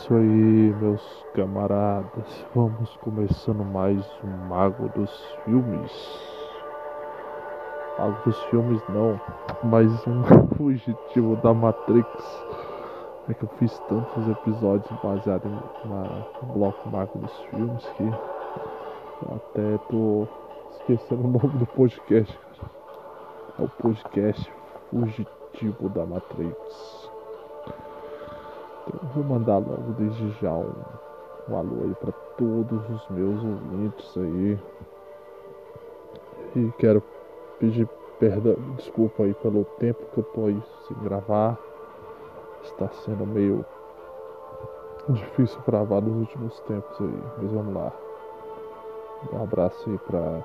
isso aí, meus camaradas. Vamos começando mais um Mago dos Filmes. Mago dos Filmes não, mais um fugitivo da Matrix. É que eu fiz tantos episódios baseados no bloco Mago dos Filmes que até tô esquecendo o nome do podcast, cara. É o podcast Fugitivo da Matrix. Vou mandar logo desde já um, um alô aí para todos os meus ouvintes aí. E quero pedir perdão, desculpa aí pelo tempo que eu tô aí sem gravar. Está sendo meio difícil gravar nos últimos tempos aí, mas vamos lá. Um abraço aí para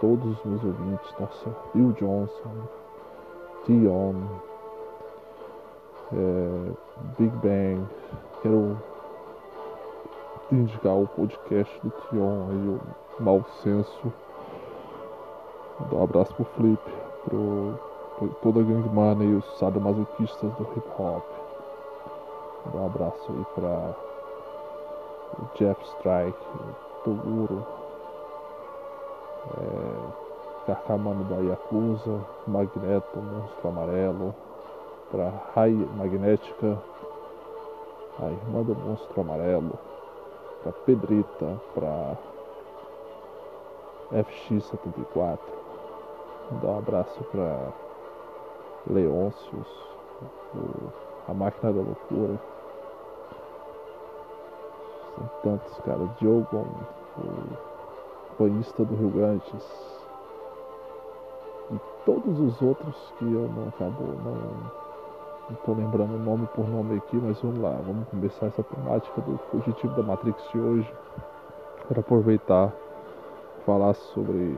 todos os meus ouvintes, nossa, Bill Johnson, Tion, é, Big Bang. Quero indicar o podcast do Tion aí, o Mal Senso. Dar um abraço pro Flip, pro, pro toda a gangue e os sadomasoquistas do hip hop. Dar um abraço aí pra Jeff Strike, Toguro, é, Carcamano da Yakuza, Magneto, Monstro Amarelo, para Rai Magnética, a irmã do Monstro Amarelo, para Pedrita, para FX74. Dar um abraço para Leôncios, a Máquina da Loucura. São tantos, cara. Diogo, o banhista do Rio Grandes. E todos os outros que eu não acabo, não não estou lembrando nome por nome aqui, mas vamos lá, vamos começar essa temática do fugitivo da Matrix de hoje. Para aproveitar falar sobre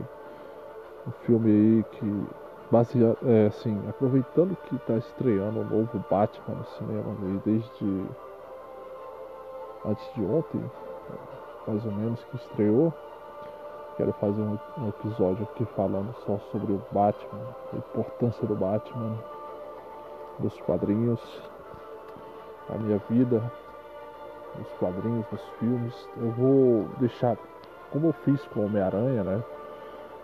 um filme aí que baseado, é, assim, aproveitando que está estreando o novo Batman no cinema aí desde antes de ontem, mais ou menos que estreou. Quero fazer um episódio aqui falando só sobre o Batman, a importância do Batman dos quadrinhos, a minha vida, nos quadrinhos, nos filmes. Eu vou deixar, como eu fiz com Homem-Aranha, né?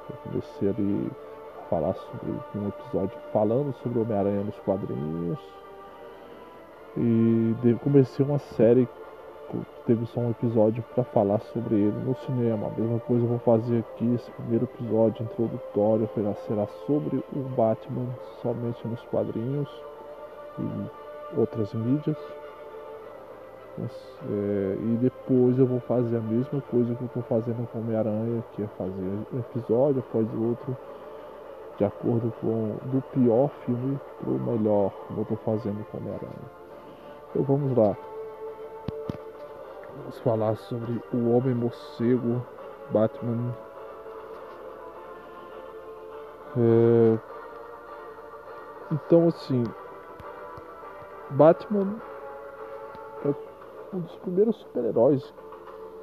Eu comecei ali a falar sobre um episódio falando sobre Homem-Aranha nos quadrinhos. E comecei uma série teve só um episódio para falar sobre ele no cinema. A mesma coisa eu vou fazer aqui. Esse primeiro episódio introdutório será sobre o Batman somente nos quadrinhos e outras mídias. É, e depois eu vou fazer a mesma coisa que eu estou fazendo com Homem-Aranha, que é fazer um episódio após outro, de acordo com do pior filme para o melhor, como eu estou fazendo com Homem-Aranha. Então vamos lá. Vamos falar sobre o Homem Morcego, Batman. É... Então assim, Batman é um dos primeiros super-heróis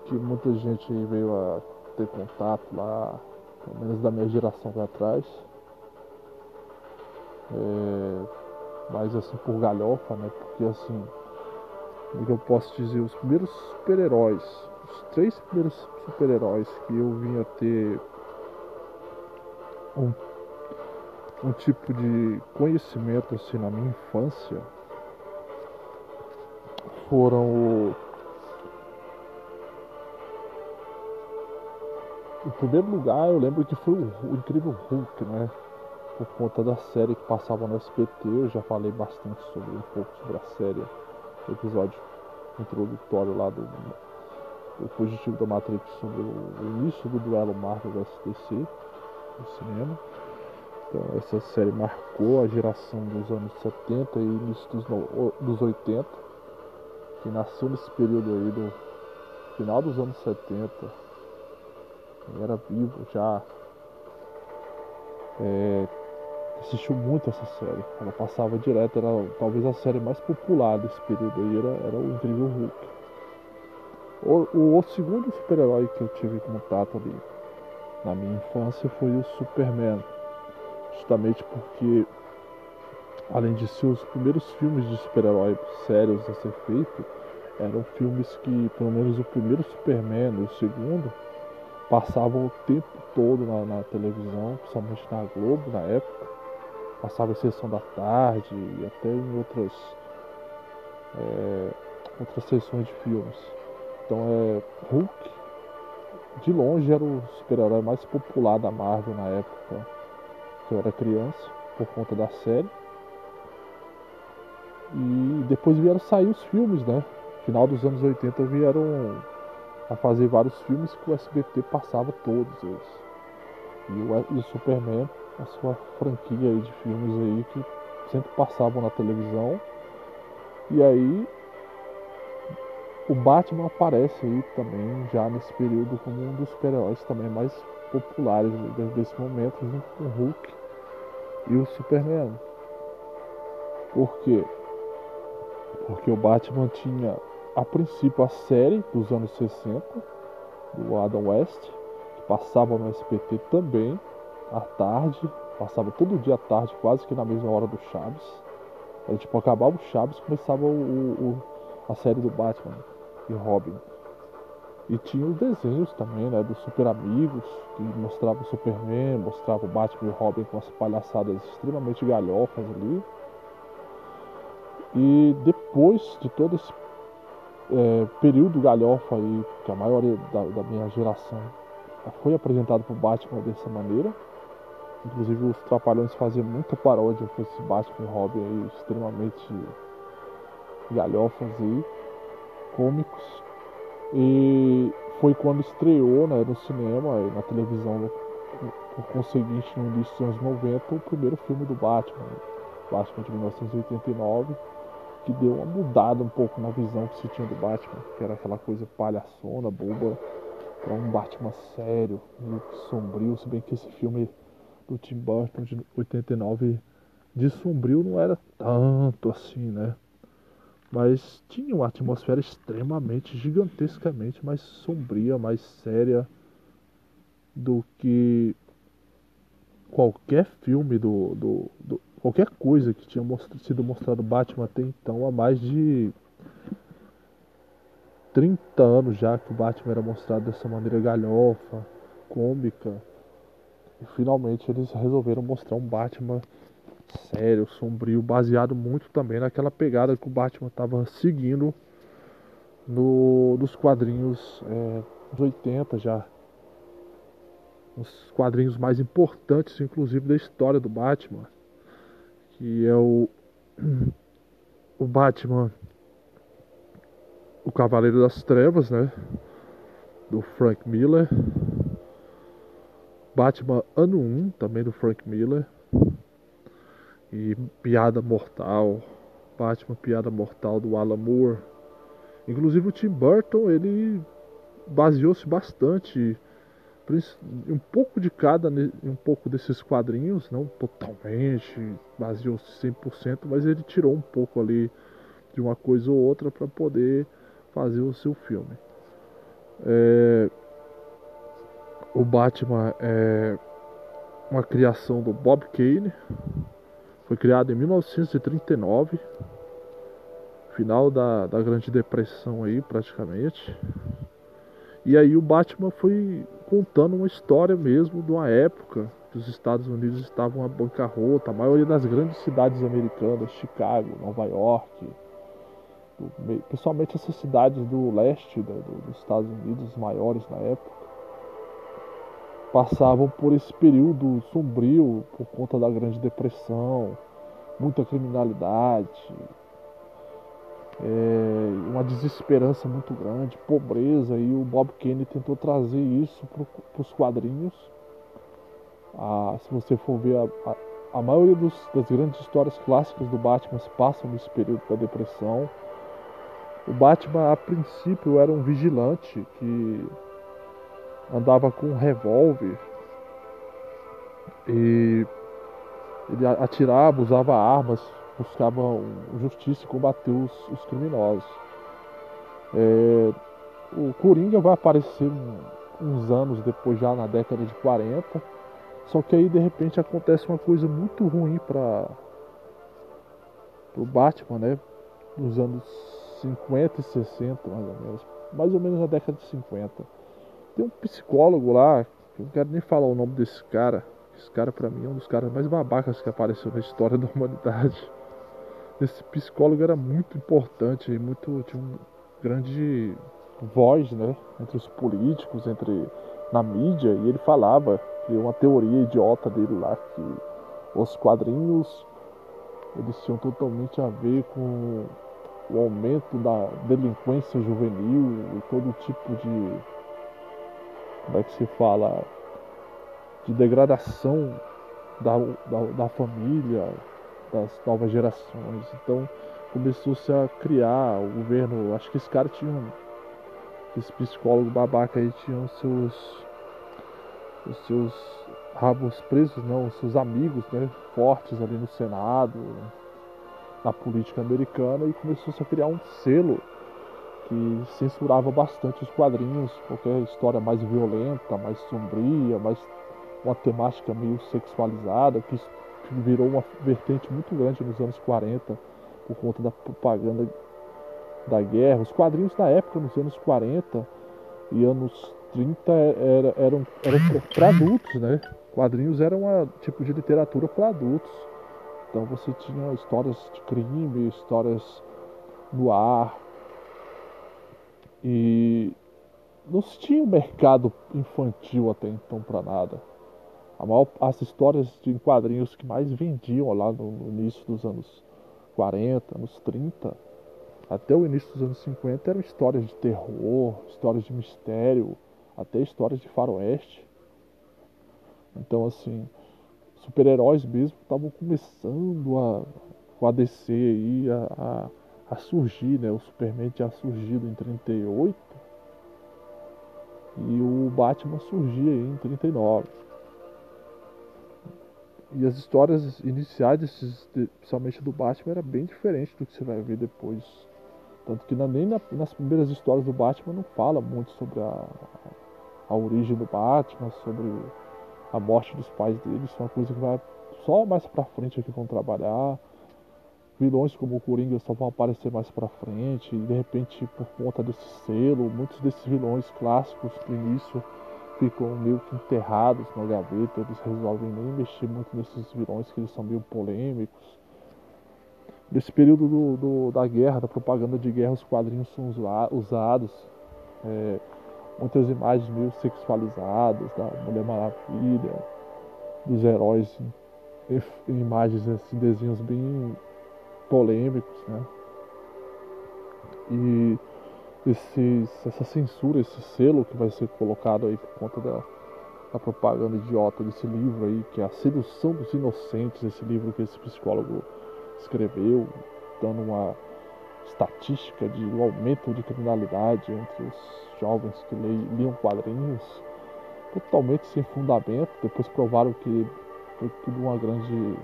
que muita gente veio a ter contato lá, pelo menos da minha geração para trás. É, mas assim por galhofa, né? Porque assim, como é que eu posso dizer, os primeiros super-heróis, os três primeiros super-heróis que eu vim a ter um, um tipo de conhecimento assim na minha infância foram o. Em primeiro lugar, eu lembro que foi o, Incrível Hulk, né? Por conta da série que passava no SBT, eu já falei bastante sobre um pouco sobre a série, o episódio introdutório lá do, do Fugitivo da Matrix sobre o, o início do duelo Marvel do STC no cinema. Então essa série marcou a geração dos anos 70 e início dos, dos 80 que nasceu nesse período aí do final dos anos 70, era vivo já, é, assistiu muito essa série. Ela passava direto, era talvez a série mais popular desse período aí, era, era o Incrível Hulk. O, o, o segundo super-herói que eu tive contato ali na minha infância foi o Superman. Justamente porque além de ser os primeiros filmes de super-herói sérios a ser feito, eram filmes que, pelo menos o primeiro Superman e o segundo, passavam o tempo todo na, na televisão, principalmente na Globo na época. Passava em sessão da tarde e até em outras, é, outras sessões de filmes. Então é Hulk, de longe era o super-herói mais popular da Marvel na época que eu era criança, por conta da série. E depois vieram sair os filmes, né? Final dos anos 80 vieram a fazer vários filmes que o SBT passava todos eles. E o, e o Superman, a sua franquia aí de filmes aí que sempre passavam na televisão. E aí o Batman aparece aí também já nesse período como um dos super-heróis também mais populares desse momento, junto com o Hulk e o Superman. Por quê? Porque o Batman tinha a princípio a série dos anos 60 do Adam West, que passava no SPT também à tarde, passava todo dia à tarde, quase que na mesma hora do Chaves. Era tipo, acabava o Chaves começava o, o, a série do Batman e Robin. E tinha os desenhos também, né? Dos Super Amigos, que mostrava o Superman, mostrava o Batman e Robin com as palhaçadas extremamente galhofas ali. E depois de todo esse é, período galhofa aí, que a maioria da, da minha geração foi apresentado pro Batman dessa maneira. Inclusive os Trapalhões faziam muita paródia com esse Batman e Robin aí, extremamente galhofas aí cômicos. E foi quando estreou né, no cinema e na televisão, por conseguinte, no início dos anos 90, o primeiro filme do Batman, Batman de 1989, que deu uma mudada um pouco na visão que se tinha do Batman, que era aquela coisa palhaçona, boba, para um Batman sério, meio sombrio, se bem que esse filme do Tim Burton de 89 de sombrio não era tanto assim, né? mas tinha uma atmosfera extremamente, gigantescamente mais sombria, mais séria do que qualquer filme do, do, do qualquer coisa que tinha sido mostrado Batman até então há mais de 30 anos já que o Batman era mostrado dessa maneira galhofa, cômica. E finalmente eles resolveram mostrar um Batman sério, sombrio, baseado muito também naquela pegada que o Batman estava seguindo no, nos quadrinhos é, dos 80 já. Os quadrinhos mais importantes, inclusive, da história do Batman. Que é o, o Batman, o Cavaleiro das Trevas, né? Do Frank Miller. Batman Ano 1, também do Frank Miller e Piada Mortal, Batman Piada Mortal do Alan Moore. Inclusive o Tim Burton, ele baseou-se bastante um pouco de cada um pouco desses quadrinhos, não totalmente, baseou-se 100%, mas ele tirou um pouco ali de uma coisa ou outra para poder fazer o seu filme. É, o Batman é uma criação do Bob Kane, foi criado em 1939, final da, da Grande Depressão aí praticamente. E aí o Batman foi contando uma história mesmo de uma época que os Estados Unidos estavam à bancarrota, a maioria das grandes cidades americanas, Chicago, Nova York, principalmente essas cidades do leste dos Estados Unidos maiores na época passavam por esse período sombrio por conta da Grande Depressão, muita criminalidade, é, uma desesperança muito grande, pobreza, e o Bob Kennedy tentou trazer isso para os quadrinhos. Ah, se você for ver, a, a, a maioria dos, das grandes histórias clássicas do Batman se passam nesse período da depressão. O Batman, a princípio, era um vigilante que andava com um revólver e ele atirava, usava armas, buscava justiça e combater os, os criminosos. É, o Coringa vai aparecer uns anos depois, já na década de 40. Só que aí de repente acontece uma coisa muito ruim para o Batman, né? Nos anos 50 e 60, mais ou menos. Mais ou menos na década de 50. Tem um psicólogo lá, eu não quero nem falar o nome desse cara. Esse cara, para mim, é um dos caras mais babacas que apareceu na história da humanidade. Esse psicólogo era muito importante muito tinha um grande voz, né, entre os políticos, entre na mídia, e ele falava que uma teoria idiota dele lá que os quadrinhos eles tinham totalmente a ver com o aumento da delinquência juvenil e todo tipo de como é que se fala de degradação da, da, da família, das novas gerações. Então começou-se a criar o governo. Acho que esse cara tinha. Esse psicólogo babaca aí tinha os seus. Os seus rabos presos, não, os seus amigos né, fortes ali no Senado, na política americana, e começou-se a criar um selo que censurava bastante os quadrinhos, qualquer história mais violenta, mais sombria, mais uma temática meio sexualizada, que virou uma vertente muito grande nos anos 40 por conta da propaganda da guerra. Os quadrinhos da época, nos anos 40 e anos 30, era, eram, eram para adultos, né? Quadrinhos eram um tipo de literatura para adultos. Então você tinha histórias de crime, histórias no ar. E não se tinha um mercado infantil até então para nada. Maior, as histórias de quadrinhos que mais vendiam lá no, no início dos anos 40, anos 30, até o início dos anos 50 eram histórias de terror, histórias de mistério, até histórias de faroeste. Então assim, super-heróis mesmo estavam começando a, com a aí a, a, a, surgir, né? O Superman tinha surgido em 38 e o Batman surgia aí em 39. E as histórias iniciais, desses, principalmente do Batman, era bem diferente do que você vai ver depois. Tanto que nem na, nas primeiras histórias do Batman não fala muito sobre a, a origem do Batman, sobre a morte dos pais dele. Isso é uma coisa que vai só mais pra frente que vão trabalhar. Vilões como o Coringa só vão aparecer mais pra frente. E de repente, por conta desse selo, muitos desses vilões clássicos do início ficam meio que enterrados na gaveta, eles resolvem nem mexer muito nesses vilões que eles são meio polêmicos. Nesse período do, do, da guerra, da propaganda de guerra, os quadrinhos são usados. É, muitas imagens meio sexualizadas da Mulher Maravilha, dos heróis em, em imagens assim, desenhos bem polêmicos, né? E esses, essa censura, esse selo que vai ser colocado aí por conta da, da propaganda idiota desse livro aí, que é A Sedução dos Inocentes, esse livro que esse psicólogo escreveu, dando uma estatística de um aumento de criminalidade entre os jovens que liam quadrinhos, totalmente sem fundamento. Depois provaram que foi tudo uma grande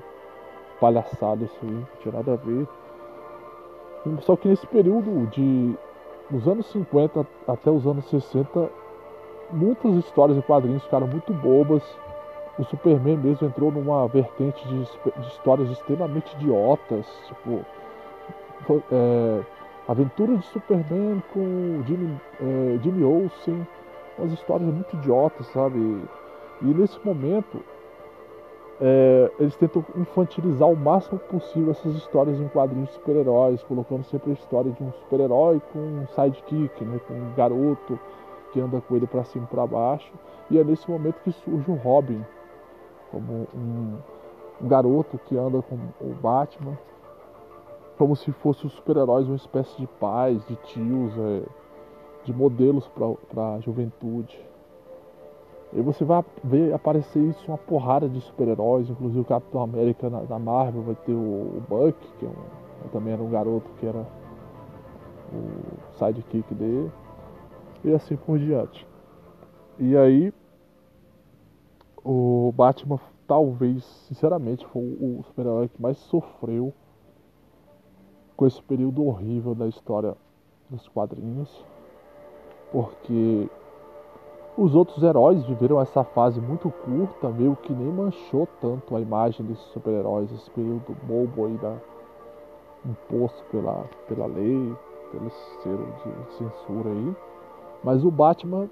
palhaçada isso aí, não tinha nada a ver. Só que nesse período de nos anos 50 até os anos 60, muitas histórias e quadrinhos ficaram muito bobas. O Superman mesmo entrou numa vertente de, de histórias extremamente idiotas, tipo é, Aventura de Superman com Jimmy, é, Jimmy Olsen, umas histórias muito idiotas, sabe? E nesse momento é, eles tentam infantilizar o máximo possível essas histórias em quadrinhos de super-heróis, colocando sempre a história de um super-herói com um sidekick, né, com um garoto que anda com ele para cima e para baixo. E é nesse momento que surge o Robin, como um, um garoto que anda com o Batman, como se fossem os super-heróis uma espécie de pais, de tios, é, de modelos para a juventude. E você vai ver aparecer isso uma porrada de super-heróis, inclusive o Capitão América na, na, Marvel vai ter o, o Buck, que é um, também era um garoto que era o sidekick dele, e assim por diante. E aí o Batman talvez, sinceramente, foi o super-herói que mais sofreu com esse período horrível da história dos quadrinhos, porque os outros heróis viveram essa fase muito curta, meio que nem manchou tanto a imagem desses super-heróis, esse período bobo aí da, imposto pela, pela lei. pelo selo de censura aí. Mas o Batman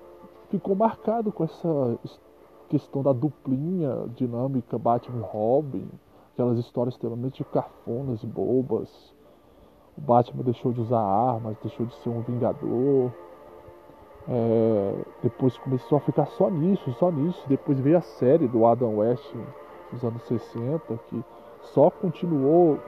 ficou marcado com essa questão da duplinha dinâmica Batman Robin, aquelas histórias extremamente cafonas e bobas. O Batman deixou de usar armas, deixou de ser um vingador. É, depois começou a ficar só nisso, só nisso. Depois veio a série do Adam West nos anos 60, que só continuou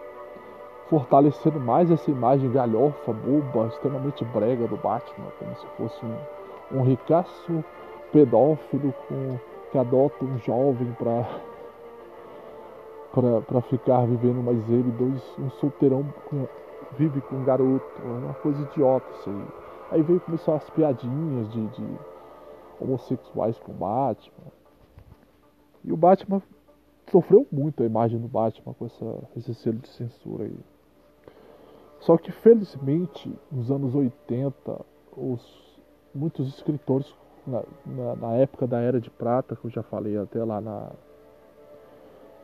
fortalecendo mais essa imagem galhofa, boba, extremamente brega do Batman, como se fosse um, um ricaço pedófilo com, que adota um jovem para para ficar vivendo, mas ele, dois, um solteirão com, vive com um garoto, é uma coisa idiota isso aí. Aí veio começar as piadinhas de, de homossexuais com o Batman. E o Batman sofreu muito a imagem do Batman com essa, esse selo de censura aí. Só que felizmente, nos anos 80, os, muitos escritores, na, na, na, época da Era de Prata, que eu já falei até lá na,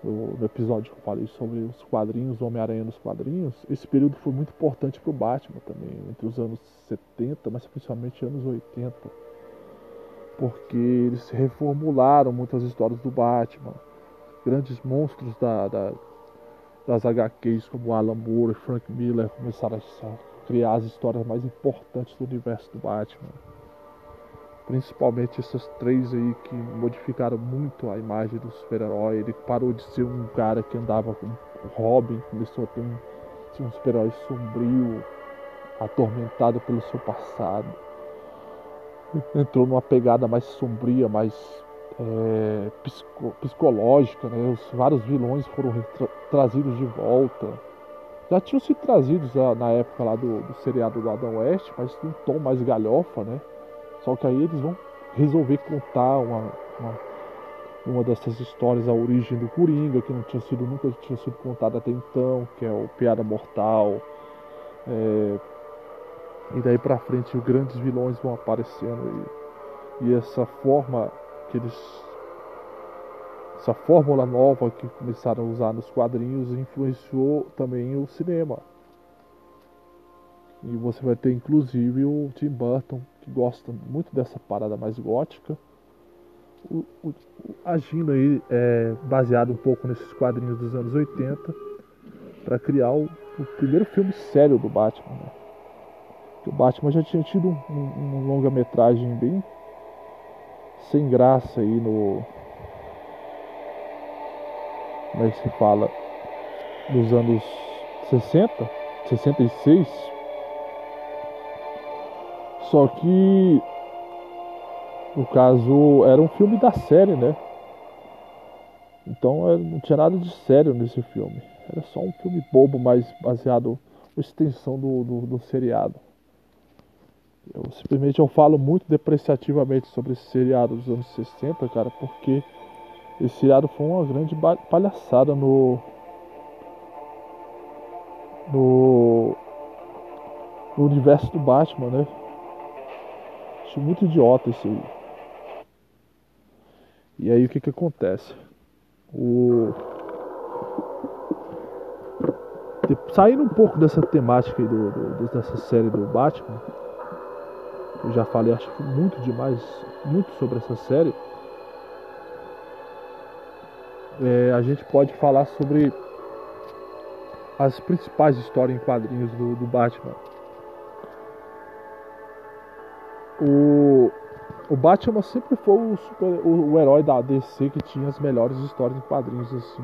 no, no episódio que eu falei sobre os quadrinhos, Homem-Aranha nos quadrinhos, esse período foi muito importante para o Batman também, entre os anos 70, mas principalmente anos 80. Porque eles reformularam muitas histórias do Batman. Grandes monstros da, da das HQs como Alan Moore e Frank Miller começaram a criar as histórias mais importantes do universo do Batman. Principalmente essas três aí que modificaram muito a imagem do super-herói. Ele parou de ser um cara que andava com Robin, começou a ter um, ser um super-herói sombrio, atormentado pelo seu passado. Entrou numa pegada mais sombria, mais é, psico, psicológica, né? Os vários vilões foram tra trazidos de volta. Já tinham sido trazidos já, na época lá do, do seriado do Adam West, mas num tom mais galhofa, né? Só que aí eles vão resolver contar uma, uma, uma dessas histórias, a origem do Coringa, que não tinha sido nunca tinha sido contada até então, que é o Piada Mortal. É, e daí pra frente os grandes vilões vão aparecendo e, e essa forma que eles essa fórmula nova que começaram a usar nos quadrinhos influenciou também o cinema. E você vai ter inclusive o Tim Burton, que gosta muito dessa parada mais gótica, o, o, agindo aí é, baseado um pouco nesses quadrinhos dos anos 80, para criar o, o, primeiro filme sério do Batman. Né? O Batman já tinha tido um, um, um longa-metragem bem sem graça aí no. Como é que se fala? Nos anos 60, 66. Só que. No caso, era um filme da série, né? Então é, não tinha nada de sério nesse filme. Era só um filme bobo, mas baseado na extensão do, do, do seriado. Eu simplesmente eu falo muito depreciativamente sobre esse seriado dos anos 60, cara, porque esse seriado foi uma grande palhaçada no no, no universo do Batman, né? Acho muito idiota isso aí. E aí o que que acontece? O saindo um pouco dessa temática aí do, do, dessa série do Batman, eu já falei acho muito demais, muito sobre essa série. É, a gente pode falar sobre as principais histórias em quadrinhos do, do Batman. O, o Batman sempre foi o, super, o, o, herói da DC que tinha as melhores histórias em quadrinhos, assim,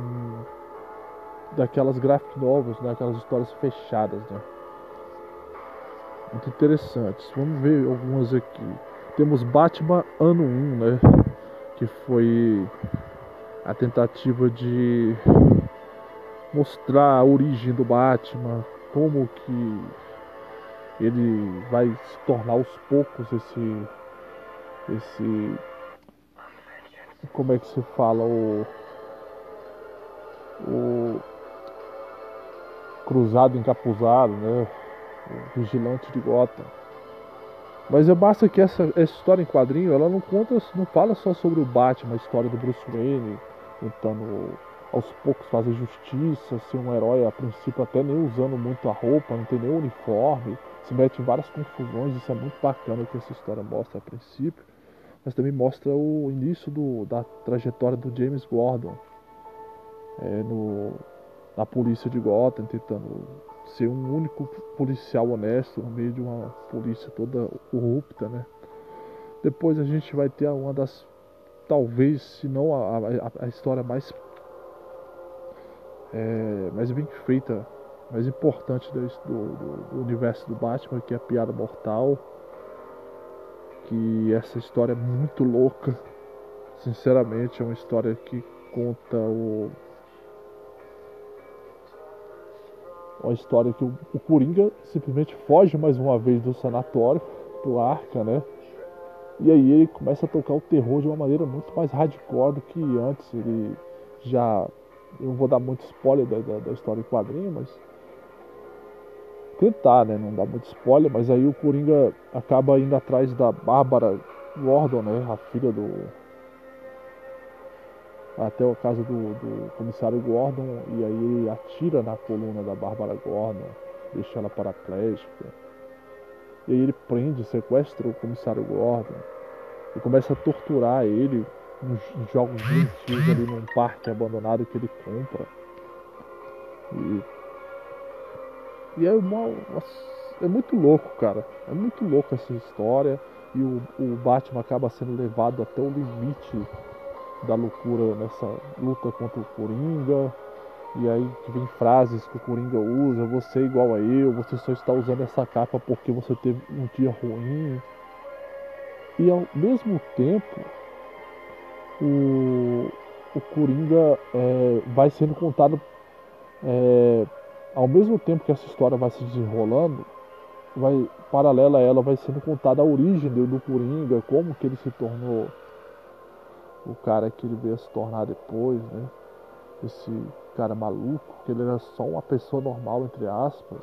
daquelas graphic novels, né, aquelas histórias fechadas, né muito interessantes. Vamos ver algumas aqui. Temos Batman Ano 1, né? Que foi a tentativa de mostrar a origem do Batman, como que ele vai se tornar aos poucos esse esse como é que se fala o o cruzado encapuzado, né? o vigilante de Gotham. Mas é basta que essa, essa, história em quadrinho, ela não conta, não fala só sobre o Batman, a história do Bruce Wayne, tentando aos poucos fazer justiça, ser um herói a princípio até nem usando muito a roupa, não tem nem uniforme, se mete em várias confusões, isso é muito bacana o que essa história mostra a princípio, mas também mostra o início do, da trajetória do James Gordon é, no, na polícia de Gotham, tentando ser um único policial honesto no meio de uma polícia toda corrupta, né? Depois a gente vai ter uma das, talvez, se não a, a, a história mais, é, mais bem feita, mais importante do, do, do, universo do Batman, que é a Piada Mortal. Que essa história é muito louca. Sinceramente, é uma história que conta o uma história que o, o Coringa simplesmente foge mais uma vez do sanatório, do Arca, né? E aí ele começa a tocar o terror de uma maneira muito mais hardcore do que antes. Ele já. Eu não vou dar muito spoiler da, da, da história em quadrinho, mas. Tentar, né? Não dá muito spoiler, mas aí o Coringa acaba indo atrás da Bárbara Gordon, né? A filha do, até a casa do, do, comissário Gordon e aí ele atira na coluna da Bárbara Gordon, deixa ela paraplégica. E aí ele prende, sequestra o comissário Gordon e começa a torturar ele nos jogos doentios ali num parque abandonado que ele compra. E, e é, uma, é muito louco, cara. É muito louco essa história. E o, o Batman acaba sendo levado até o limite da loucura nessa luta contra o Coringa. E aí vem frases que o Coringa usa, você é igual a eu, você só está usando essa capa porque você teve um dia ruim. E ao mesmo tempo, o, o Coringa é, vai sendo contado é, ao mesmo tempo que essa história vai se desenrolando, vai paralela a ela vai sendo contada a origem do, do Coringa, como que ele se tornou o cara que ele veio se tornar depois, né? Esse cara maluco, que ele era só uma pessoa normal, entre aspas.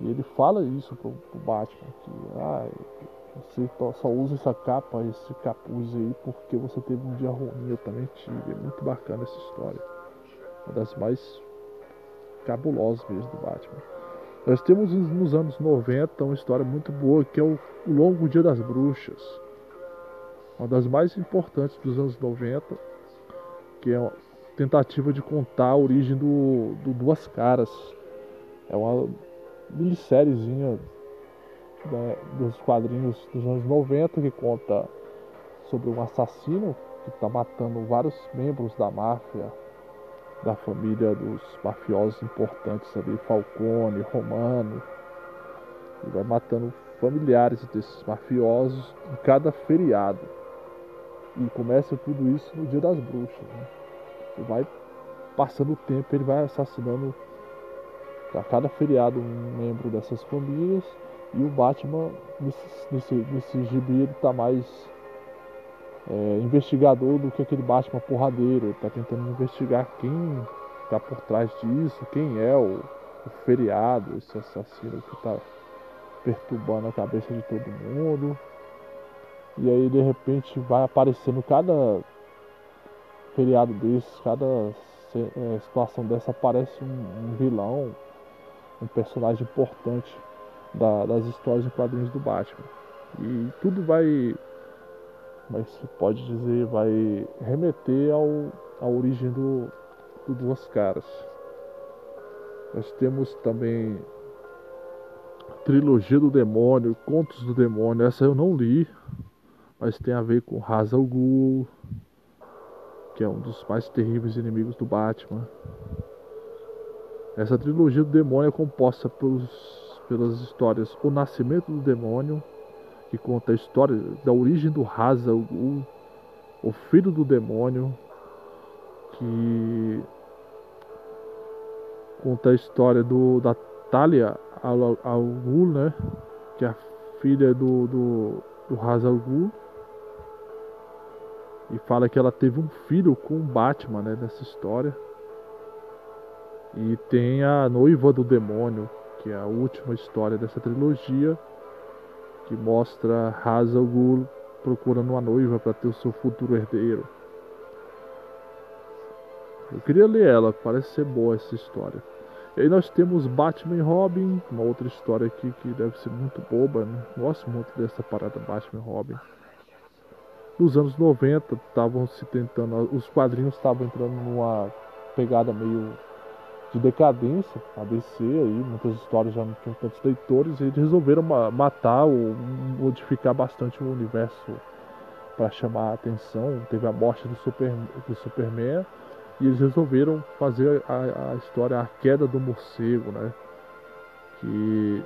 E ele fala isso pro, pro Batman, que ah, você só usa essa capa, esse capuz aí, porque você teve um dia ruim, eu também tive. É muito bacana essa história. Uma das mais cabulosas mesmo do Batman. Nós temos nos anos 90 uma história muito boa que é o Longo Dia das Bruxas uma das mais importantes dos anos 90, que é uma tentativa de contar a origem do, do Duas Caras. É uma minissériezinha né, dos quadrinhos dos anos 90 que conta sobre um assassino que está matando vários membros da máfia, da família dos mafiosos importantes ali, Falcone, Romano, e vai matando familiares desses mafiosos em cada feriado. E começa tudo isso no dia das bruxas. Né? E vai passando o tempo, ele vai assassinando a cada feriado um membro dessas famílias. E o Batman, nesse, nesse, nesse gibi, ele tá mais é, investigador do que aquele Batman porradeiro. Ele tá tentando investigar quem tá por trás disso, quem é o, o feriado, esse assassino que tá perturbando a cabeça de todo mundo. E aí de repente vai aparecendo cada feriado desses, cada é, situação dessa aparece um, um, vilão, um personagem importante da, das histórias em quadrinhos do Batman. E tudo vai, se pode dizer, vai remeter ao, à origem do, do Duas Caras. Nós temos também Trilogia do Demônio, Contos do Demônio. Essa eu não li, mas tem a ver com Ra's al Ghul, que é um dos mais terríveis inimigos do Batman. Essa trilogia do demônio é composta pelos, pelas histórias O Nascimento do Demônio, que conta a história da origem do Ra's al Ghul, o filho do demônio, que conta a história do, da Talia al, Ghul, né? Que é a filha do, do, do Ra's al Ghul e fala que ela teve um filho com o Batman, né, nessa história. E tem a noiva do demônio, que é a última história dessa trilogia, que mostra Hazal Ghul procurando uma noiva para ter o seu futuro herdeiro. Eu queria ler ela, parece ser boa essa história. E aí nós temos Batman e Robin, uma outra história aqui que deve ser muito boba, né? Gosto muito dessa parada Batman e Robin. Nos anos 90 estavam se tentando, os quadrinhos estavam entrando numa pegada meio de decadência, a DC aí, muitas histórias já não tinham tantos leitores, e eles resolveram matar ou modificar bastante o universo para chamar a atenção. Teve a morte do, Super, do Superman e eles resolveram fazer a, a história A Queda do Morcego, né? Que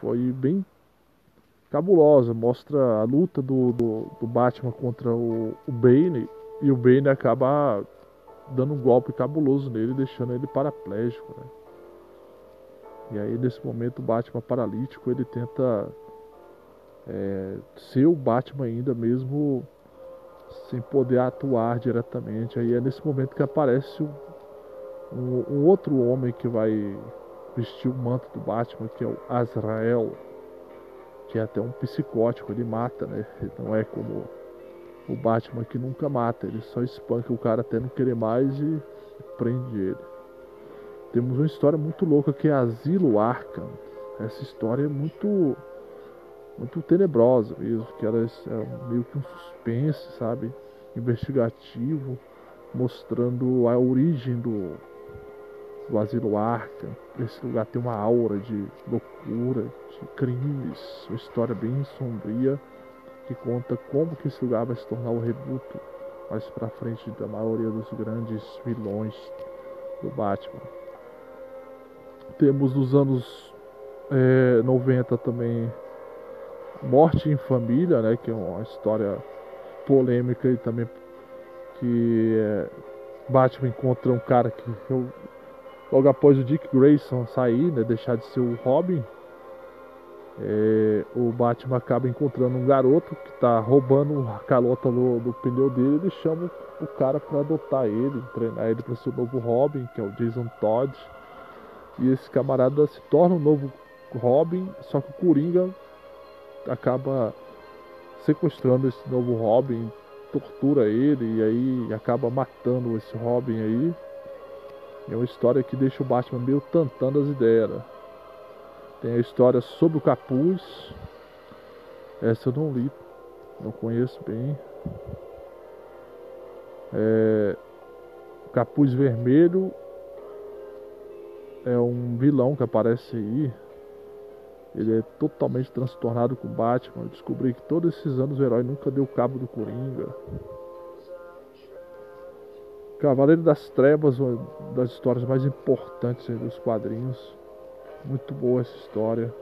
foi bem cabulosa, mostra a luta do, do, do Batman contra o, o Bane e o Bane acaba dando um golpe cabuloso nele, deixando ele paraplégico. Né? E aí nesse momento o Batman paralítico ele tenta é, ser o Batman ainda mesmo sem poder atuar diretamente. Aí é nesse momento que aparece um, um outro homem que vai vestir o manto do Batman, que é o Azrael, que é até um psicótico, ele mata, né? Não é como o Batman que nunca mata, ele só espanca o cara até não querer mais e prende ele. Temos uma história muito louca que é Asilo Arkham. Essa história é muito muito tenebrosa mesmo, que ela é meio que um suspense, sabe? Investigativo, mostrando a origem do, do Asilo Arkham. Esse lugar tem uma aura de loucura, de crimes, uma história bem sombria que conta como que vai se tornar o rebuto mais pra frente da maioria dos grandes vilões do Batman. Temos nos anos é, 90 também Morte em Família, né, que é uma história polêmica e também que é, Batman encontra um cara que logo após o Dick Grayson sair, né, deixar de ser o Robin, é, o Batman acaba encontrando um garoto que está roubando a calota do, do pneu dele. Ele chama o cara para adotar ele, treinar ele para ser o novo Robin, que é o Jason Todd. E esse camarada se torna o um novo Robin, só que o Coringa acaba sequestrando esse novo Robin, tortura ele e aí acaba matando esse Robin aí. É uma história que deixa o Batman meio tantando as ideias. Né? Tem a história sobre o capuz. Essa eu não li, não conheço bem. É, capuz vermelho é um vilão que aparece aí. Ele é totalmente transtornado com Batman. Eu descobri que todos esses anos o herói nunca deu cabo do Coringa. Cavaleiro das Trevas, uma das histórias mais importantes dos quadrinhos. Muito boa essa história.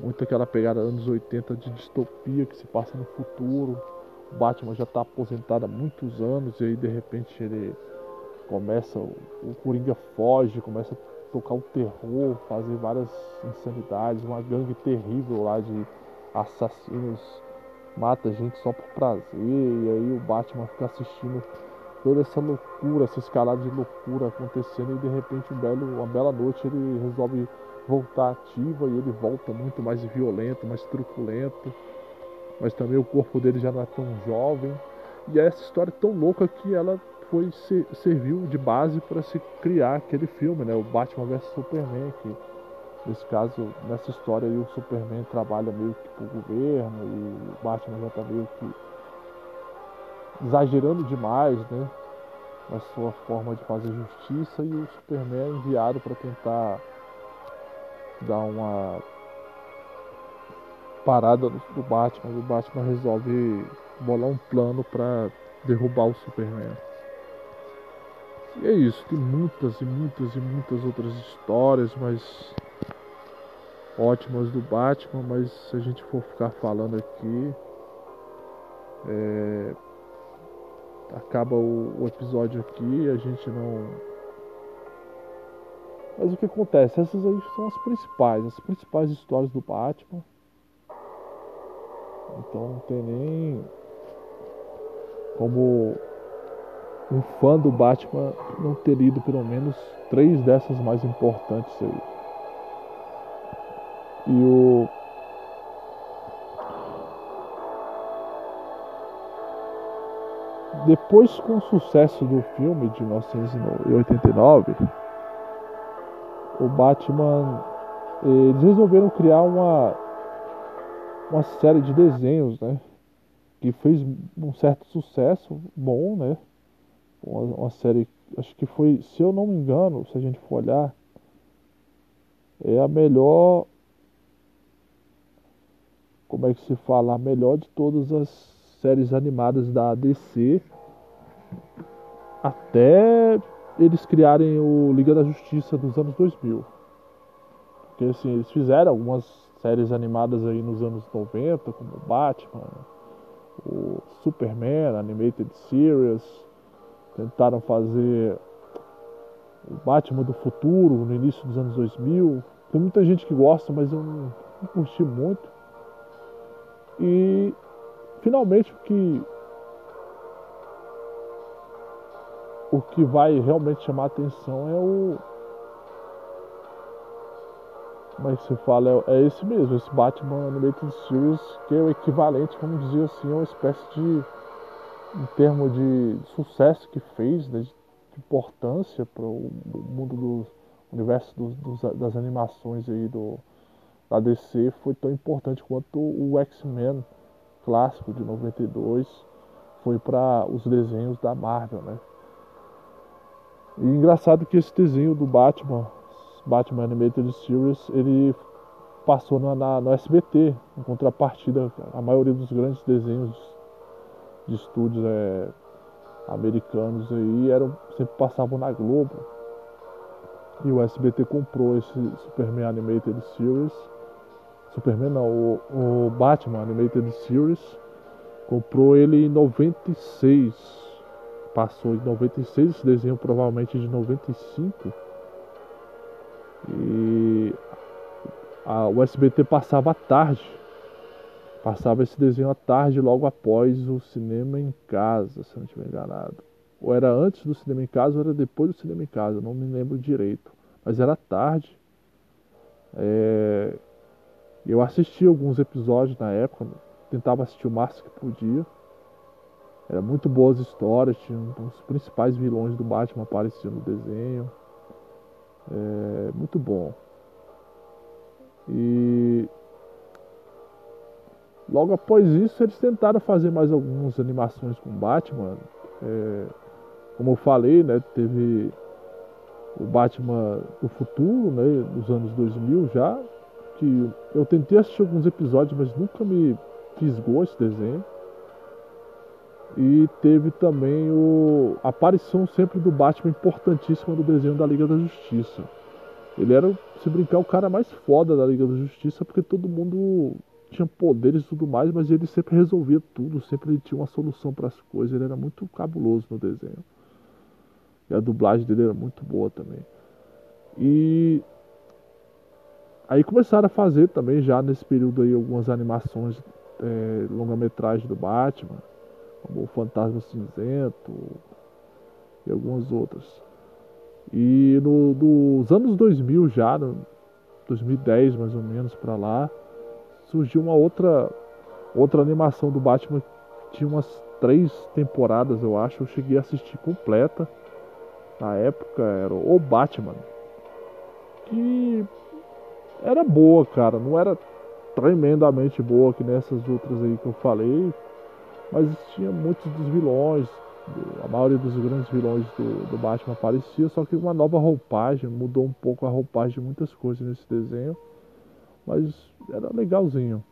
Muito aquela pegada anos 80 de distopia que se passa no futuro. O Batman já está aposentado há muitos anos e aí de repente ele começa, o Coringa foge, começa a tocar o terror, fazer várias insanidades, uma gangue terrível lá de assassinos mata gente só por prazer, e aí o Batman fica assistindo toda essa loucura, essa escalada de loucura acontecendo e de repente um belo, uma bela noite ele resolve voltar ativa e ele volta muito mais violento, mais truculento, mas também o corpo dele já não é tão jovem. E é essa história tão louca que ela foi serviu de base para se criar aquele filme, né, o Batman vs Superman, que nesse caso, nessa história aí o Superman trabalha meio que pro governo e o Batman já tá meio que exagerando demais, né? Na sua forma de fazer justiça e o Superman é enviado para tentar dar uma parada do Batman. O Batman resolve bolar um plano para derrubar o Superman. E é isso, tem muitas e muitas e muitas outras histórias, mas ótimas do Batman, mas se a gente for ficar falando aqui, é, acaba o, o episódio aqui, a gente não. Mas o que acontece? Essas aí são as principais, as principais histórias do Batman. Então não tem nem como um fã do Batman não ter lido pelo menos três dessas mais importantes aí. E o Depois, com o sucesso do filme de 1989, o Batman, eles resolveram criar uma, uma série de desenhos, né? Que fez um certo sucesso bom, né? Uma, uma série, acho que foi, se eu não me engano, se a gente for olhar, é a melhor como é que se fala, a melhor de todas as séries animadas da DC até eles criarem o Liga da Justiça dos anos 2000. Porque assim, eles fizeram algumas séries animadas aí nos anos 90, como Batman, o Superman, Animated Series, tentaram fazer o Batman do futuro no início dos anos 2000. Tem muita gente que gosta, mas eu não, não curti muito. E finalmente o que o que vai realmente chamar atenção é o como é se fala? É, é esse mesmo, esse Batman Animated Series, que é o equivalente, vamos dizer assim, a uma espécie de em termos de sucesso que fez, né, de importância para o mundo do universo dos, dos, das animações aí do, da DC foi tão importante quanto o X-Men clássico de 92 foi para os desenhos da Marvel, né? E engraçado que esse desenho do Batman, Batman Animated Series, ele passou na, na, no SBT, em contrapartida a maioria dos grandes desenhos de estúdios é, americanos aí eram sempre passavam na Globo. E o SBT comprou esse Superman Animated Series Superman não, o, o Batman Animated Series. Comprou ele em 96. Passou em 96, esse desenho provavelmente de 95. E a, o SBT passava à tarde. Passava esse desenho à tarde logo após o cinema em casa, se não estiver enganado. Ou era antes do cinema em casa ou era depois do cinema em casa, não me lembro direito. Mas era tarde. É, eu assisti alguns episódios na época, tentava assistir o máximo que podia. Era muito boas histórias, tinha os principais vilões do Batman apareciam no desenho. É, muito bom. E logo após isso eles tentaram fazer mais algumas animações com Batman. É, como eu falei, né, teve o Batman do futuro, né, dos anos 2000 já, que eu tentei assistir alguns episódios, mas nunca me fisgou esse desenho. E teve também o, a aparição sempre do Batman importantíssima do desenho da Liga da Justiça. Ele era, se brincar, o cara mais foda da Liga da Justiça, porque todo mundo tinha poderes e tudo mais, mas ele sempre resolvia tudo, sempre ele tinha uma solução para as coisas. Ele era muito cabuloso no desenho. E a dublagem dele era muito boa também. E Aí começaram a fazer também já nesse período aí algumas animações é, longa-metragem do Batman, como o Fantasma Cinzento e algumas outras. E no, nos anos 2000 já, no 2010 mais ou menos para lá, surgiu uma outra outra animação do Batman tinha umas três temporadas eu acho, eu cheguei a assistir completa. Na época era o Batman, que era boa, cara. Não era tremendamente boa que nessas outras aí que eu falei. Mas tinha muitos dos vilões. A maioria dos grandes vilões do, do Batman aparecia, só que uma nova roupagem, mudou um pouco a roupagem de muitas coisas nesse desenho. Mas era legalzinho.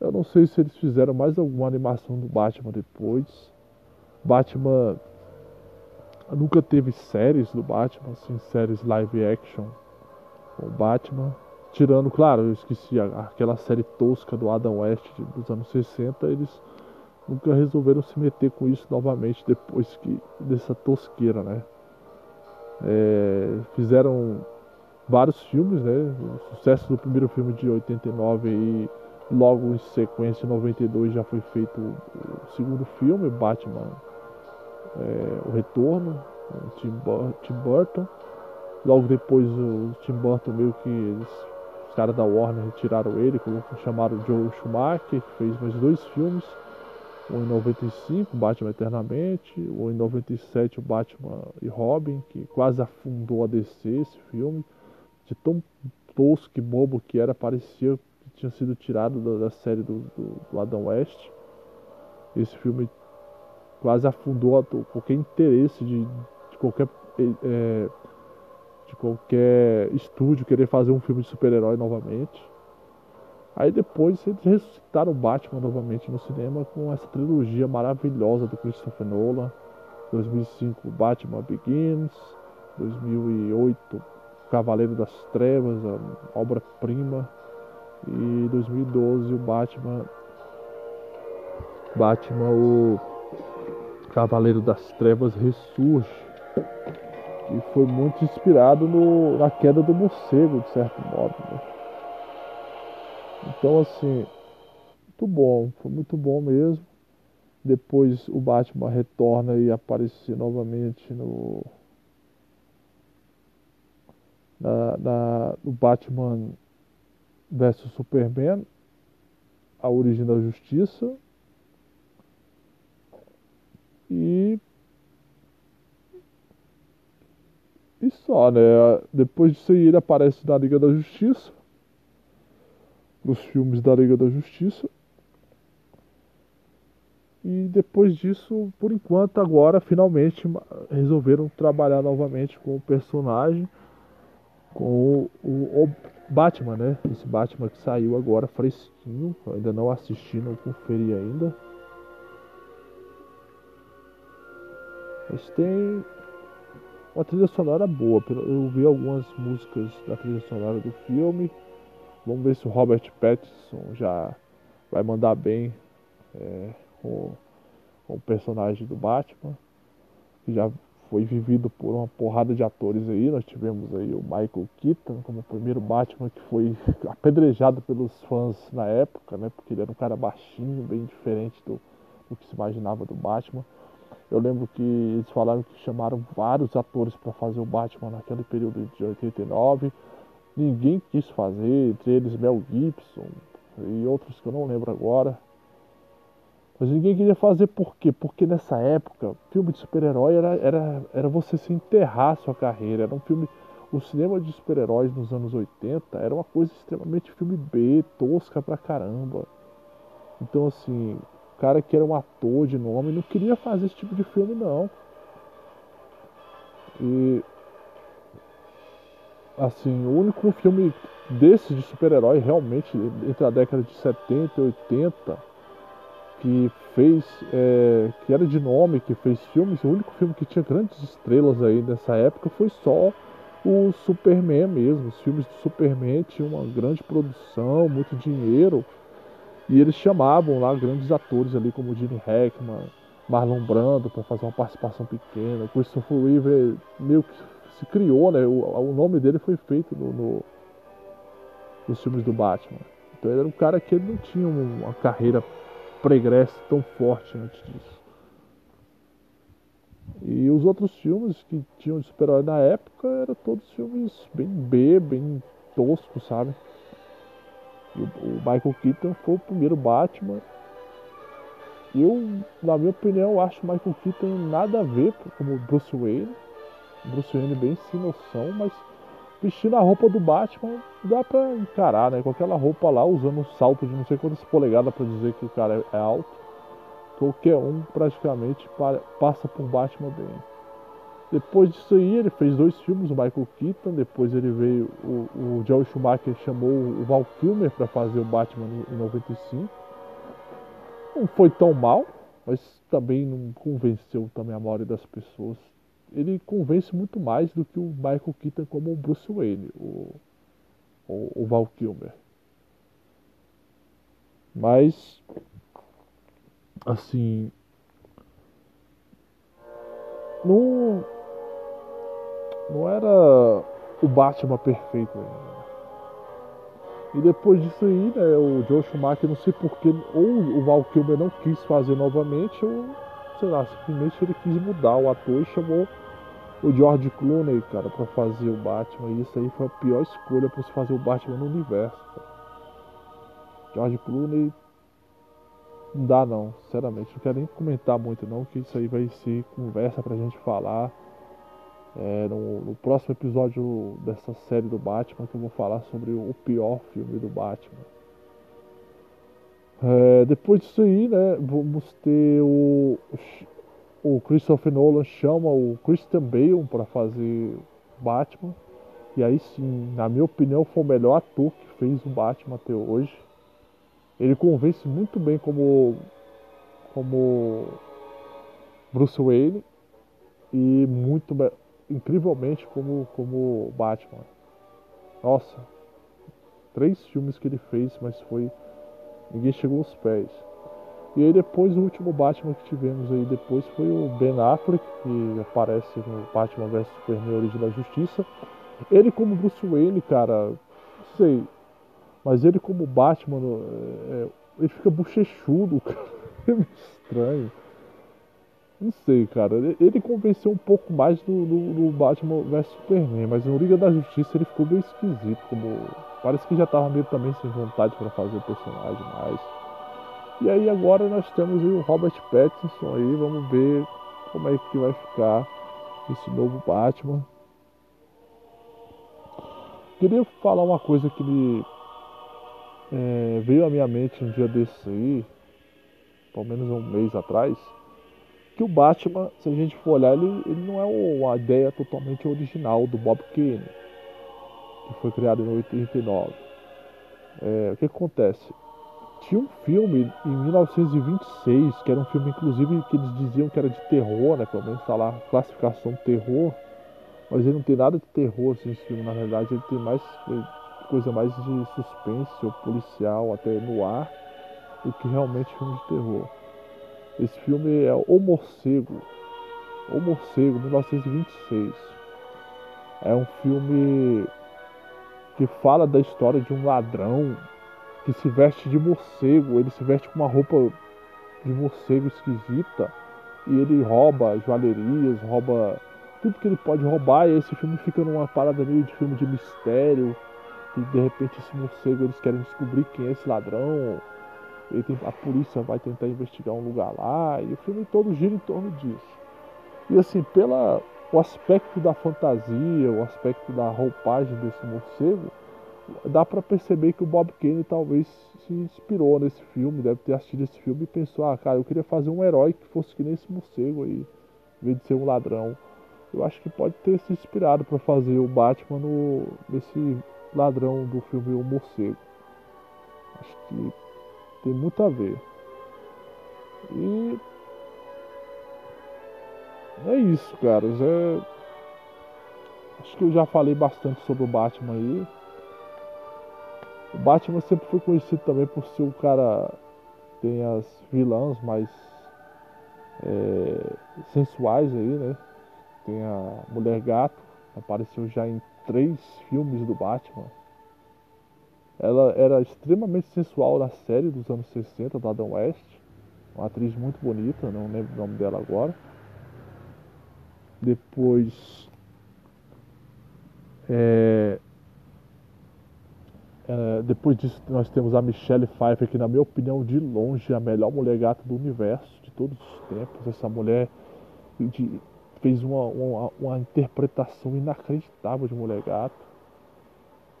Eu não sei se eles fizeram mais alguma animação do Batman depois. Batman nunca teve séries do Batman, assim, séries live action com o Batman. Tirando, claro, eu esqueci aquela série tosca do Adam West dos anos 60, eles nunca resolveram se meter com isso novamente depois que dessa tosqueira, né? É, fizeram vários filmes, né? O sucesso do primeiro filme de 89 e logo em sequência, em 92, já foi feito o segundo filme, Batman, é, O Retorno, Tim, Tim Burton. Logo depois o Tim Burton meio que eles caras da Warner retiraram ele, chamaram Joe Schumacher, que fez mais dois filmes. Um em 95, Batman Eternamente, um em 97, o Batman e Robin, que quase afundou a DC esse filme. de tão tosco e bobo que era, parecia que tinha sido tirado da, da série do, do, do Adam West. Esse filme quase afundou qualquer interesse de, de qualquer é, de qualquer estúdio querer fazer um filme de super-herói novamente. Aí depois eles ressuscitaram o Batman novamente no cinema com essa trilogia maravilhosa do Christopher Nolan. 2005 Batman Begins, 2008 Cavaleiro das Trevas, a obra-prima, e 2012 o Batman Batman o Cavaleiro das Trevas ressurge e foi muito inspirado no, na queda do morcego de certo modo né? então assim muito bom foi muito bom mesmo depois o Batman retorna e aparece novamente no na, na, no Batman vs Superman, a origem da justiça. E. E só, né? Depois disso aí ele aparece na Liga da Justiça. Nos filmes da Liga da Justiça. E depois disso, por enquanto, agora finalmente resolveram trabalhar novamente com o personagem, com o, o, o Batman, né? Esse Batman que saiu agora fresquinho, ainda não assisti, não conferi ainda. Mas tem uma trilha sonora boa. Eu vi algumas músicas da trilha sonora do filme. Vamos ver se o Robert Pattinson já vai mandar bem. É, com, com o personagem do Batman, que já foi vivido por uma porrada de atores aí. Nós tivemos aí o Michael Keaton como o primeiro Batman que foi apedrejado pelos fãs na época, né? Porque ele era um cara baixinho, bem diferente do, do que se imaginava do Batman. Eu lembro que eles falaram que chamaram vários atores para fazer o Batman naquele período de 89. Ninguém quis fazer, entre eles Mel Gibson e outros que eu não lembro agora. Mas ninguém queria fazer por quê? Porque nessa época, filme de super-herói era, era, era você se enterrar a sua carreira. Era um filme. O cinema de super-heróis nos anos 80 era uma coisa extremamente filme B, tosca pra caramba. Então, assim, cara que era um ator de nome não queria fazer esse tipo de filme, não. E. Assim, o único filme desse de super-herói realmente entre a década de 70 e 80 que fez, é, que era de nome, que fez filmes, o único filme que tinha grandes estrelas aí nessa época foi só o Superman mesmo. Os filmes do Superman tinham uma grande produção, muito dinheiro, e eles chamavam lá grandes atores ali como Gene Hackman, Marlon Brando para fazer uma participação pequena. Christopher Reeve meio que se criou, né? O, o nome dele foi feito no, no, nos filmes do Batman. Então ele era um cara que não tinha uma carreira progresso tão forte antes disso. E os outros filmes que tinham de super-herói na época eram todos filmes bem B, bem toscos, sabe? O, Michael Keaton foi o primeiro Batman. Eu, na minha opinião, acho o Michael Keaton nada a ver como Bruce Wayne. Bruce Wayne bem sem noção, mas vestindo a roupa do Batman, dá pra encarar, né? Com aquela roupa lá, usando um salto de não sei quantas polegadas para dizer que o cara é alto. Qualquer um praticamente passa por Batman bem. Depois disso aí, ele fez dois filmes, o Michael Keaton. Depois ele veio, o, o Joel Schumacher chamou o Val Kilmer para fazer o Batman em 95. Não foi tão mal, mas também não convenceu também a maioria das pessoas ele convence muito mais do que o Michael Keaton como o Bruce Wayne, o, o, o Val Kilmer. Mas, assim, não, não era o Batman perfeito ainda. E depois disso aí, né, o Joe Schumacher, não sei porquê, ou o Val Kilmer não quis fazer novamente, ou sei lá, simplesmente ele quis mudar o ator e chamou o George Clooney, cara, para fazer o Batman. E isso aí foi a pior escolha para se fazer o Batman no universo. Cara. George Clooney não dá não, sinceramente. Não quero nem comentar muito não, que isso aí vai ser conversa pra gente falar é, no, no, próximo episódio dessa série do Batman que eu vou falar sobre o pior filme do Batman. É, depois disso aí, né, vamos ter o, o Christopher Nolan chama o Christian Bale para fazer Batman. E aí sim, na minha opinião, foi o melhor ator que fez o Batman até hoje. Ele convence muito bem como como Bruce Wayne e muito incrivelmente como como Batman. Nossa, três filmes que ele fez, mas foi ninguém chegou aos pés. E aí depois o último Batman que tivemos aí depois foi o Ben Affleck, que aparece no Batman vs Superman Origem da Justiça. Ele como Bruce Wayne, cara, não sei. Mas ele como Batman, é, é ele fica bochechudo, cara. É estranho. Não sei, cara. Ele convenceu um pouco mais do, do, do Batman vs Superman, mas no Liga da Justiça ele ficou meio esquisito. Como... Parece que já tava meio também sem vontade para fazer o personagem mais. E aí agora nós temos o Robert Pattinson aí, vamos ver como é que vai ficar esse novo Batman. Queria falar uma coisa que me é, veio à minha mente um dia desse aí, pelo menos um mês atrás que o Batman, se a gente for olhar, ele, ele não é uma ideia totalmente original do Bob Kane, que foi criado em 89. É, o que acontece? Tinha um filme em 1926, que era um filme inclusive que eles diziam que era de terror, né? Pelo menos tá lá, classificação terror. Mas ele não tem nada de terror assim, esse filme, na verdade ele tem mais coisa mais de suspense ou policial, até no ar, do que realmente filme de terror. Esse filme é O Morcego. O Morcego, 1926. É um filme que fala da história de um ladrão que se veste de morcego. Ele se veste com uma roupa de morcego esquisita e ele rouba joalherias, rouba tudo que ele pode roubar. E esse filme fica numa parada meio de filme de mistério. E de repente esse morcego eles querem descobrir quem é esse ladrão tem, a polícia vai tentar investigar um lugar lá, e o filme todo gira em torno disso. E assim, pela o aspecto da fantasia, o aspecto da roupagem desse morcego, dá para perceber que o Bob Kane talvez se inspirou nesse filme, deve ter assistido esse filme e pensou, ah, cara, eu queria fazer um herói que fosse que nem esse morcego aí, em vez de ser um ladrão. Eu acho que pode ter se inspirado para fazer o Batman no, nesse ladrão do filme O Morcego. Acho que tem muito a ver. E é isso, cara. Já... Acho que eu já falei bastante sobre o Batman aí. O Batman sempre foi conhecido também por ser o cara tem as vilãs mais é, sensuais aí, né? Tem a Mulher Gato, apareceu já em três filmes do Batman. Ela era extremamente sensual na série dos anos 60 do Adam West. Uma atriz muito bonita, não lembro o nome dela agora. Depois. É, é, depois disso, nós temos a Michelle Pfeiffer, que, na minha opinião, de longe, é a melhor mulher gata do universo, de todos os tempos. Essa mulher de, fez uma, uma, uma interpretação inacreditável de mulher gata.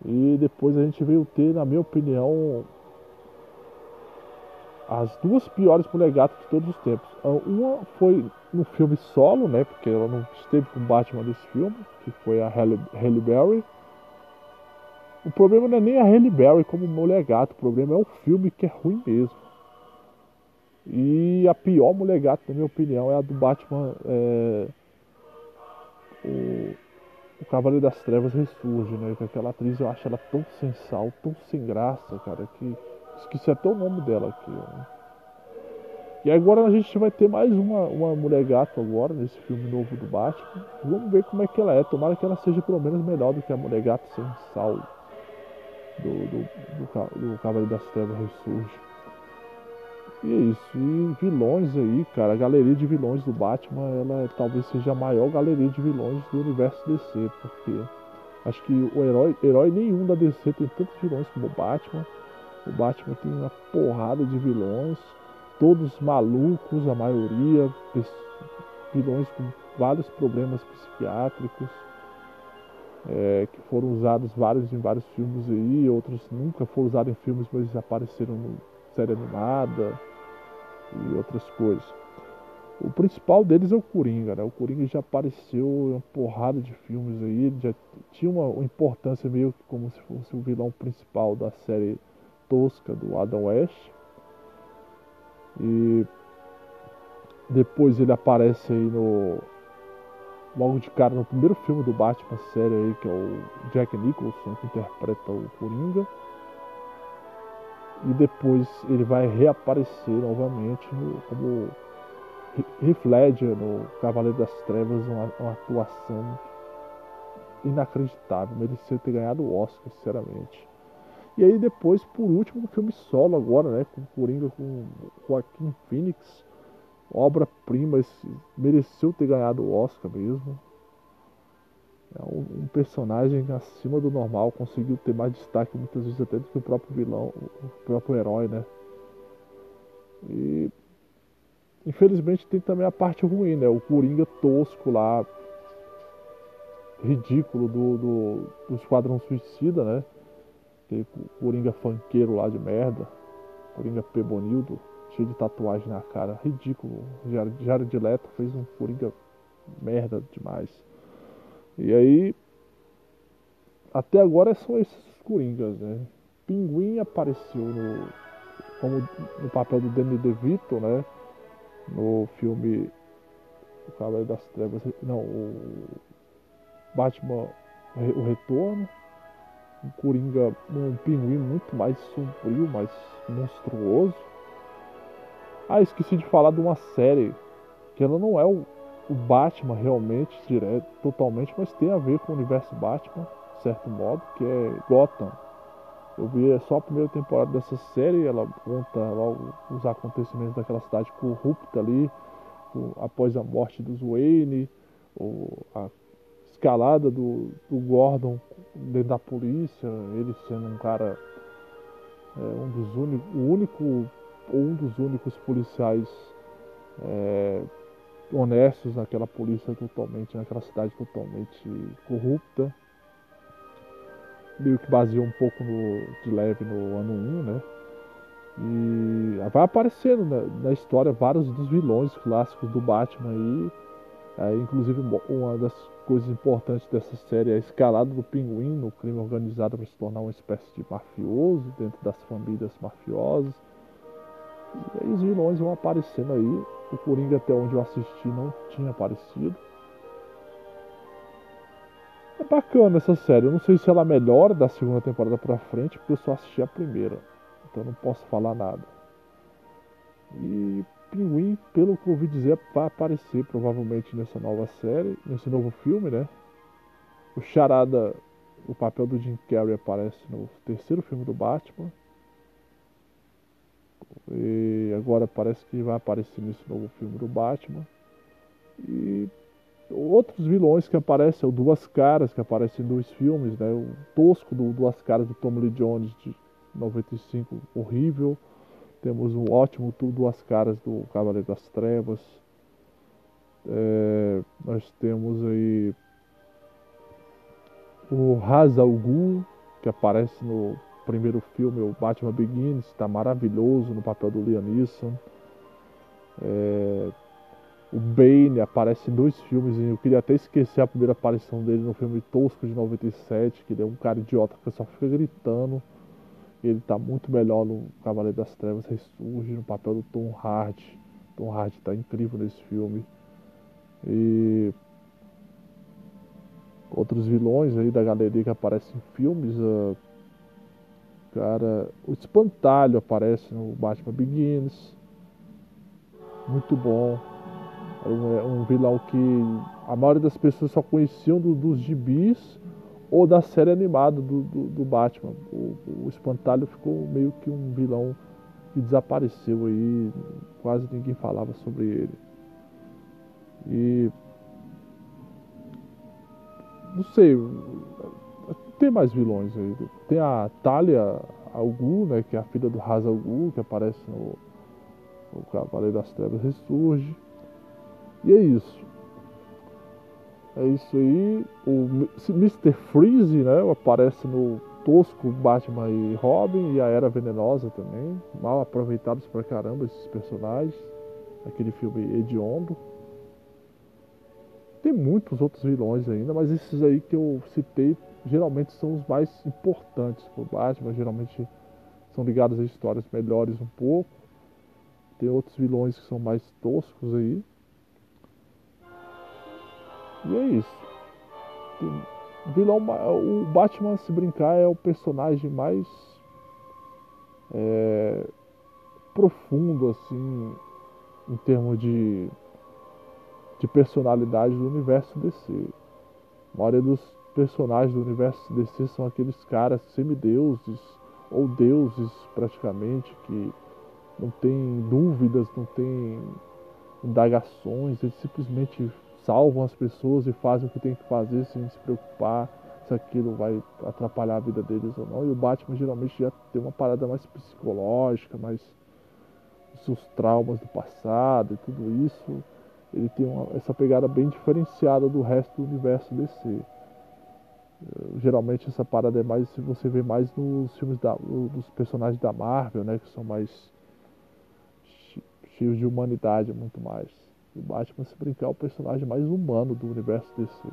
E depois a gente veio ter, na minha opinião, as duas piores mulher gatas de todos os tempos. Uma foi no filme solo, né? Porque ela não esteve com o Batman desse filme, que foi a Halle, Halle Berry. O problema não é nem a Halle Berry como mulher gata, o problema é o filme que é ruim mesmo. E a pior mulher gata, na minha opinião, é a do Batman. É, o, o Cavaleiro das Trevas ressurge, né? Que aquela atriz eu acho ela tão sensal, tão sem graça, cara, que esqueci até o nome dela aqui. Né? E agora a gente vai ter mais uma, uma mulher gato agora, nesse filme novo do Batman. Vamos ver como é que ela é. Tomara que ela seja pelo menos melhor do que a mulher gato sensal do, do, do, do Cavaleiro das Trevas ressurge. E é isso. E vilões aí, cara, a galeria de vilões do Batman, ela talvez seja a maior galeria de vilões do universo DC, porque acho que o herói, herói nenhum da DC tem tantos vilões como o Batman. O Batman tem uma porrada de vilões, todos malucos, a maioria, vilões com vários problemas psiquiátricos é, que foram usados vários em vários filmes aí, outros nunca foram usados em filmes, mas apareceram em série animada e outras coisas. O principal deles é o Coringa, né? O Coringa já apareceu em uma porrada de filmes aí, ele já tinha uma importância meio que como se fosse o vilão principal da série tosca do Adam West. E depois ele aparece aí no logo de cara no primeiro filme do Batman série aí, que é o Jack Nicholson que interpreta o Coringa. E depois ele vai reaparecer novamente no, como Heath no Cavaleiro das Trevas, uma, uma atuação inacreditável, mereceu ter ganhado o Oscar, sinceramente. E aí depois, por último, o filme solo agora, né, com Coringa com Joaquim Phoenix, obra-prima, mereceu ter ganhado o Oscar mesmo. É um, um, personagem acima do normal, conseguiu ter mais destaque muitas vezes até do que o próprio vilão, o próprio herói, né? E Infelizmente tem também a parte ruim, né? O Coringa tosco lá, ridículo do, do, do Esquadrão Suicida, né? Aquele Coringa fanqueiro lá de merda. Coringa Pebonildo, cheio de tatuagem na cara. Ridículo. Jared Leto fez um Coringa merda demais. E aí, até agora são esses Coringas, né? Pinguim apareceu no, como no papel do Danny DeVito, né? no filme O Cavaleiro das Trevas, não, o Batman O Retorno, um Coringa, um pinguim muito mais sombrio, mais monstruoso. Ah, esqueci de falar de uma série que ela não é o, o Batman realmente, direto, totalmente, mas tem a ver com o universo Batman, de certo modo, que é Gotham. Eu vi só a primeira temporada dessa série, ela conta logo os acontecimentos daquela cidade corrupta ali, após a morte dos Wayne, a escalada do, do Gordon dentro da polícia, ele sendo um cara, é, um dos únicos, o único, um dos únicos policiais é, honestos naquela polícia totalmente, naquela cidade totalmente corrupta meio que baseou um pouco no, de leve no ano 1, né? E vai aparecendo na, na história vários dos vilões clássicos do Batman aí. É, inclusive uma das coisas importantes dessa série é a escalada do pinguim no crime organizado para se tornar uma espécie de mafioso dentro das famílias mafiosas. E aí os vilões vão aparecendo aí. O Coringa até onde eu assisti não tinha aparecido. É bacana essa série. Eu não sei se ela melhora da segunda temporada pra frente, porque eu só assisti a primeira. Então não posso falar nada. E Pinguim, pelo que eu ouvi dizer, vai aparecer provavelmente nessa nova série, nesse novo filme, né? O Charada, o papel do Jim Carrey aparece no terceiro filme do Batman. E agora parece que vai aparecer nesse novo filme do Batman. E outros vilões que aparecem, o Duas Caras, que aparece em dois filmes, né? O tosco do Duas Caras do Tom Lee Jones de 95, horrível. Temos um ótimo Duas Caras do Cavaleiro das Trevas. É, nós temos aí o Hazal Ghul, que aparece no primeiro filme, o Batman Begins, está maravilhoso no papel do Liam Neeson. É, o Bane aparece em dois filmes. Eu queria até esquecer a primeira aparição dele no filme Tosco de 97, que ele é um cara idiota que só fica gritando. Ele tá muito melhor no Cavaleiro das Trevas, ressurge no papel do Tom Hardy. Tom Hardy tá incrível nesse filme. E outros vilões aí da galeria que aparecem em filmes. Uh, cara, o Espantalho aparece no Batman Begins. Muito bom um, é um vilão que a maioria das pessoas só conheciam do, dos gibis ou da série animada do, do, do Batman. O, o, Espantalho ficou meio que um vilão que desapareceu aí, quase ninguém falava sobre ele. E. Não sei, tem mais vilões aí. Tem a Talia Algu, né, que é a filha do Hazal Algu, que aparece no, no Cavaleiro das Trevas Ressurge. E é isso. É isso aí. O Mr. Freeze, né? Aparece no tosco Batman e Robin e a Era Venenosa também. Mal aproveitados pra caramba esses personagens. Aquele filme hediondo. Tem muitos outros vilões ainda, mas esses aí que eu citei geralmente são os mais importantes pro Batman. Geralmente são ligados a histórias melhores um pouco. Tem outros vilões que são mais toscos aí. E é isso. Tem vilão, o Batman, se brincar, é o personagem mais é, profundo, assim, em termos de, de personalidade do universo DC. A maioria dos personagens do universo DC são aqueles caras semideuses ou deuses praticamente que não tem dúvidas, não tem indagações, eles simplesmente salvam as pessoas e fazem o que tem que fazer sem se preocupar se aquilo vai atrapalhar a vida deles ou não. E o Batman geralmente já tem uma parada mais psicológica, mais seus traumas do passado e tudo isso. Ele tem uma, essa pegada bem diferenciada do resto do universo DC. Geralmente essa parada é mais você vê mais nos filmes da, dos personagens da Marvel, né, que são mais cheios de humanidade muito mais. O Batman, se brincar, é o personagem mais humano do universo DC.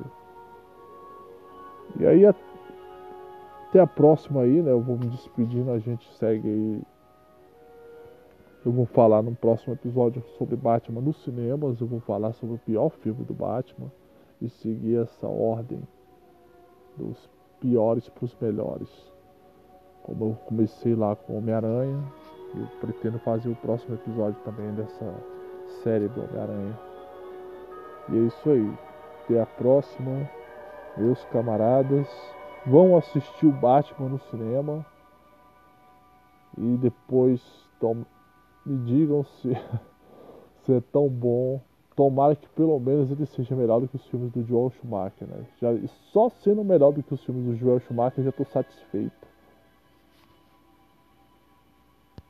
E aí, até a próxima aí, né? Eu vou me despedindo, a gente segue aí. Eu vou falar no próximo episódio sobre Batman nos cinemas. Eu vou falar sobre o pior filme do Batman e seguir essa ordem dos piores para os melhores. Como eu comecei lá com Homem-Aranha, eu pretendo fazer o próximo episódio também dessa série do Homem-Aranha. E é isso aí. Até a próxima, meus camaradas. Vão assistir o Batman no cinema. E depois tom... me digam se, se é tão bom. Tomara que pelo menos ele seja melhor do que os filmes do Joel Schumacher, né? Já, só sendo melhor do que os filmes do Joel Schumacher, eu já estou satisfeito.